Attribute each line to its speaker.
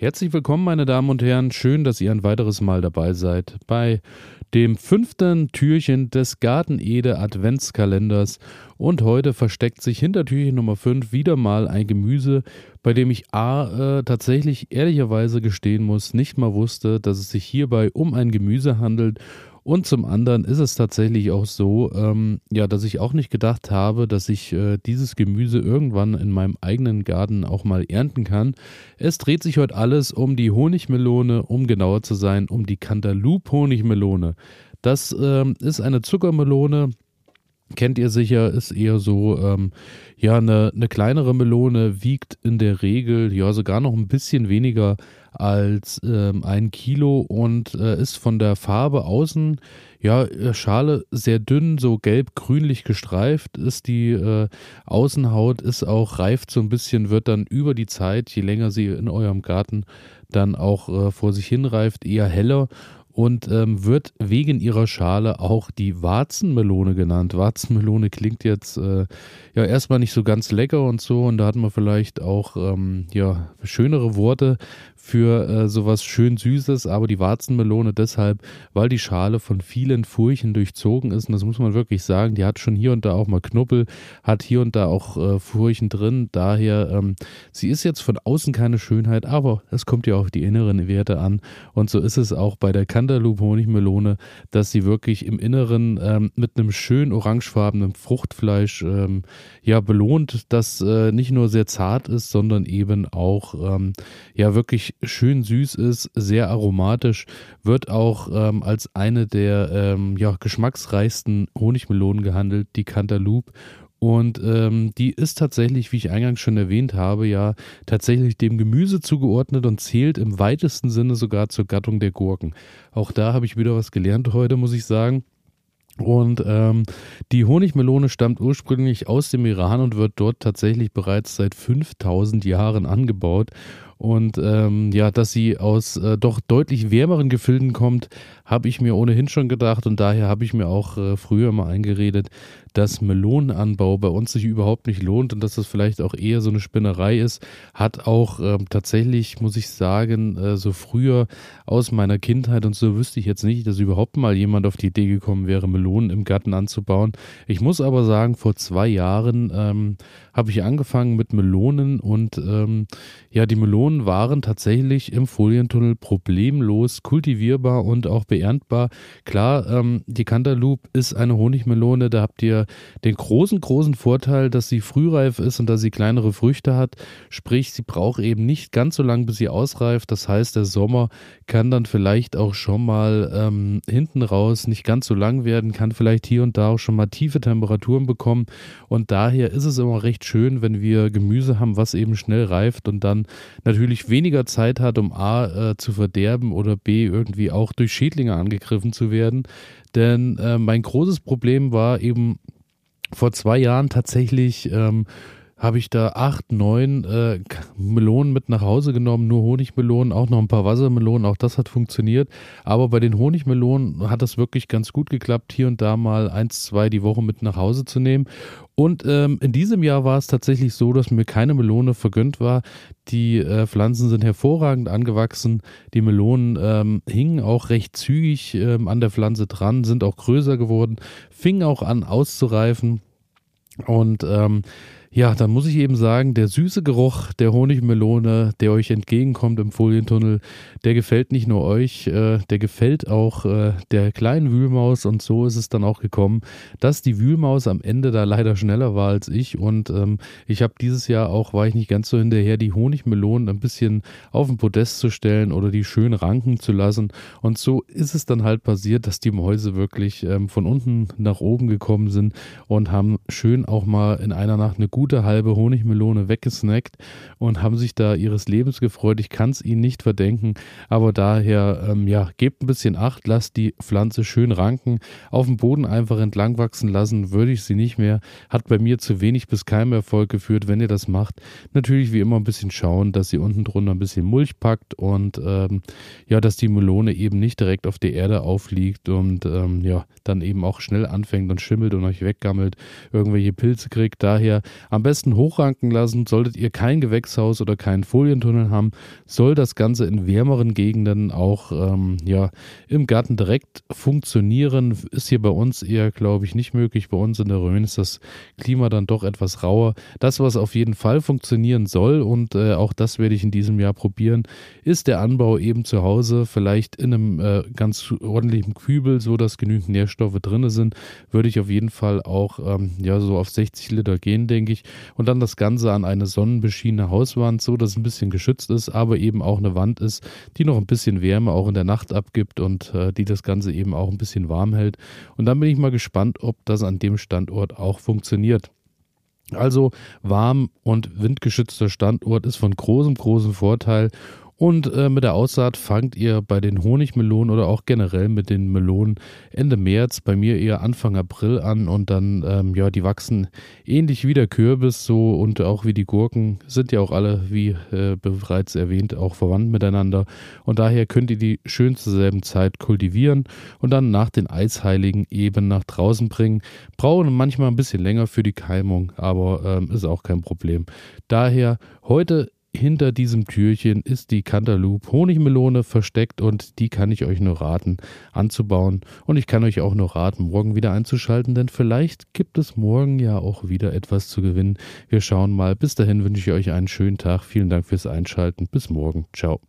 Speaker 1: Herzlich willkommen, meine Damen und Herren. Schön, dass ihr ein weiteres Mal dabei seid bei dem fünften Türchen des Garten Ede Adventskalenders. Und heute versteckt sich hinter Türchen Nummer 5 wieder mal ein Gemüse, bei dem ich A äh, tatsächlich ehrlicherweise gestehen muss, nicht mal wusste, dass es sich hierbei um ein Gemüse handelt und zum anderen ist es tatsächlich auch so, ähm, ja, dass ich auch nicht gedacht habe, dass ich äh, dieses Gemüse irgendwann in meinem eigenen Garten auch mal ernten kann. Es dreht sich heute alles um die Honigmelone, um genauer zu sein, um die Cantaloupe Honigmelone. Das ähm, ist eine Zuckermelone, kennt ihr sicher, ist eher so, ähm, ja, eine, eine kleinere Melone wiegt in der Regel ja sogar noch ein bisschen weniger als ähm, ein Kilo und äh, ist von der Farbe außen, ja, äh, Schale sehr dünn, so gelb-grünlich gestreift ist die äh, Außenhaut, ist auch reift so ein bisschen, wird dann über die Zeit, je länger sie in eurem Garten dann auch äh, vor sich hin reift, eher heller und ähm, wird wegen ihrer Schale auch die Warzenmelone genannt. Warzenmelone klingt jetzt äh, ja erstmal nicht so ganz lecker und so. Und da hat man vielleicht auch ähm, ja schönere Worte für äh, sowas schön Süßes, aber die Warzenmelone deshalb, weil die Schale von vielen Furchen durchzogen ist. Und das muss man wirklich sagen, die hat schon hier und da auch mal Knuppel, hat hier und da auch äh, Furchen drin, daher ähm, sie ist jetzt von außen keine Schönheit, aber es kommt ja auf die inneren Werte an. Und so ist es auch bei der Cantaloupe Honigmelone, dass sie wirklich im Inneren ähm, mit einem schön orangefarbenen Fruchtfleisch ähm, ja belohnt, das äh, nicht nur sehr zart ist, sondern eben auch ähm, ja wirklich schön süß ist, sehr aromatisch, wird auch ähm, als eine der ähm, ja, geschmacksreichsten Honigmelonen gehandelt, die Cantaloupe. Und ähm, die ist tatsächlich, wie ich eingangs schon erwähnt habe, ja tatsächlich dem Gemüse zugeordnet und zählt im weitesten Sinne sogar zur Gattung der Gurken. Auch da habe ich wieder was gelernt heute, muss ich sagen. Und ähm, die Honigmelone stammt ursprünglich aus dem Iran und wird dort tatsächlich bereits seit 5000 Jahren angebaut. Und ähm, ja, dass sie aus äh, doch deutlich wärmeren Gefilden kommt, habe ich mir ohnehin schon gedacht. Und daher habe ich mir auch äh, früher mal eingeredet, dass Melonenanbau bei uns sich überhaupt nicht lohnt und dass das vielleicht auch eher so eine Spinnerei ist. Hat auch ähm, tatsächlich, muss ich sagen, äh, so früher aus meiner Kindheit und so wüsste ich jetzt nicht, dass überhaupt mal jemand auf die Idee gekommen wäre, Melonen im Garten anzubauen. Ich muss aber sagen, vor zwei Jahren ähm, habe ich angefangen mit Melonen und ähm, ja, die Melonen waren tatsächlich im Folientunnel problemlos kultivierbar und auch beerntbar. Klar, ähm, die Cantaloupe ist eine Honigmelone, da habt ihr den großen, großen Vorteil, dass sie frühreif ist und dass sie kleinere Früchte hat. Sprich, sie braucht eben nicht ganz so lange, bis sie ausreift. Das heißt, der Sommer kann dann vielleicht auch schon mal ähm, hinten raus nicht ganz so lang werden, kann vielleicht hier und da auch schon mal tiefe Temperaturen bekommen. Und daher ist es immer recht schön, wenn wir Gemüse haben, was eben schnell reift und dann natürlich weniger Zeit hat, um A äh, zu verderben oder B irgendwie auch durch Schädlinge angegriffen zu werden. Denn äh, mein großes Problem war eben vor zwei Jahren tatsächlich ähm, habe ich da acht, neun äh, Melonen mit nach Hause genommen, nur Honigmelonen, auch noch ein paar Wassermelonen, auch das hat funktioniert. Aber bei den Honigmelonen hat das wirklich ganz gut geklappt, hier und da mal eins, zwei die Woche mit nach Hause zu nehmen. Und ähm, in diesem Jahr war es tatsächlich so, dass mir keine Melone vergönnt war. Die äh, Pflanzen sind hervorragend angewachsen. Die Melonen ähm, hingen auch recht zügig ähm, an der Pflanze dran, sind auch größer geworden, fingen auch an auszureifen. Und ähm, ja, dann muss ich eben sagen, der süße Geruch der Honigmelone, der euch entgegenkommt im Folientunnel, der gefällt nicht nur euch, äh, der gefällt auch äh, der kleinen Wühlmaus. Und so ist es dann auch gekommen, dass die Wühlmaus am Ende da leider schneller war als ich. Und ähm, ich habe dieses Jahr auch, war ich nicht ganz so hinterher, die Honigmelonen ein bisschen auf den Podest zu stellen oder die schön ranken zu lassen. Und so ist es dann halt passiert, dass die Mäuse wirklich ähm, von unten nach oben gekommen sind und haben schön auch mal in einer Nacht eine gute gute halbe Honigmelone weggesnackt und haben sich da ihres Lebens gefreut. Ich kann es ihnen nicht verdenken, aber daher, ähm, ja, gebt ein bisschen Acht, lasst die Pflanze schön ranken, auf dem Boden einfach entlang wachsen lassen, würde ich sie nicht mehr. Hat bei mir zu wenig bis keinem Erfolg geführt, wenn ihr das macht. Natürlich wie immer ein bisschen schauen, dass ihr unten drunter ein bisschen Mulch packt und ähm, ja, dass die Melone eben nicht direkt auf der Erde aufliegt und ähm, ja, dann eben auch schnell anfängt und schimmelt und euch weggammelt, irgendwelche Pilze kriegt. Daher Am besten hochranken lassen. Solltet ihr kein Gewächshaus oder keinen Folientunnel haben, soll das Ganze in wärmeren Gegenden auch ähm, ja, im Garten direkt funktionieren. Ist hier bei uns eher, glaube ich, nicht möglich. Bei uns in der Rhön ist das Klima dann doch etwas rauer. Das, was auf jeden Fall funktionieren soll und äh, auch das werde ich in diesem Jahr probieren, ist der Anbau eben zu Hause, vielleicht in einem äh, ganz ordentlichen Kübel, so dass genügend Nährstoffe drin sind, würde ich auf jeden Fall auch ähm, ja so auf 60 Liter gehen, denke ich. Und dann das Ganze an eine sonnenbeschienene Hauswand, so dass es ein bisschen geschützt ist, aber eben auch eine Wand ist, die noch ein bisschen Wärme auch in der Nacht abgibt und äh, die das Ganze eben auch ein bisschen warm hält. Und dann bin ich mal gespannt, ob das an dem Standort auch funktioniert. Also warm und windgeschützter Standort ist von großem, großem Vorteil und äh, mit der Aussaat fangt ihr bei den Honigmelonen oder auch generell mit den Melonen Ende März, bei mir eher Anfang April an und dann, ähm, ja, die wachsen ähnlich wie der Kürbis so und auch wie die Gurken, sind ja auch alle, wie äh, bereits erwähnt, auch verwandt miteinander. Und daher könnt ihr die schön zur selben Zeit kultivieren und dann nach den Eisheiligen eben nach draußen bringen. Brauchen manchmal ein bisschen länger für die Keimung, aber ähm, ist auch kein Problem. Daher heute hinter diesem Türchen ist die Cantaloupe Honigmelone versteckt und die kann ich euch nur raten anzubauen. Und ich kann euch auch nur raten, morgen wieder einzuschalten, denn vielleicht gibt es morgen ja auch wieder etwas zu gewinnen. Wir schauen mal. Bis dahin wünsche ich euch einen schönen Tag. Vielen Dank fürs Einschalten. Bis morgen. Ciao.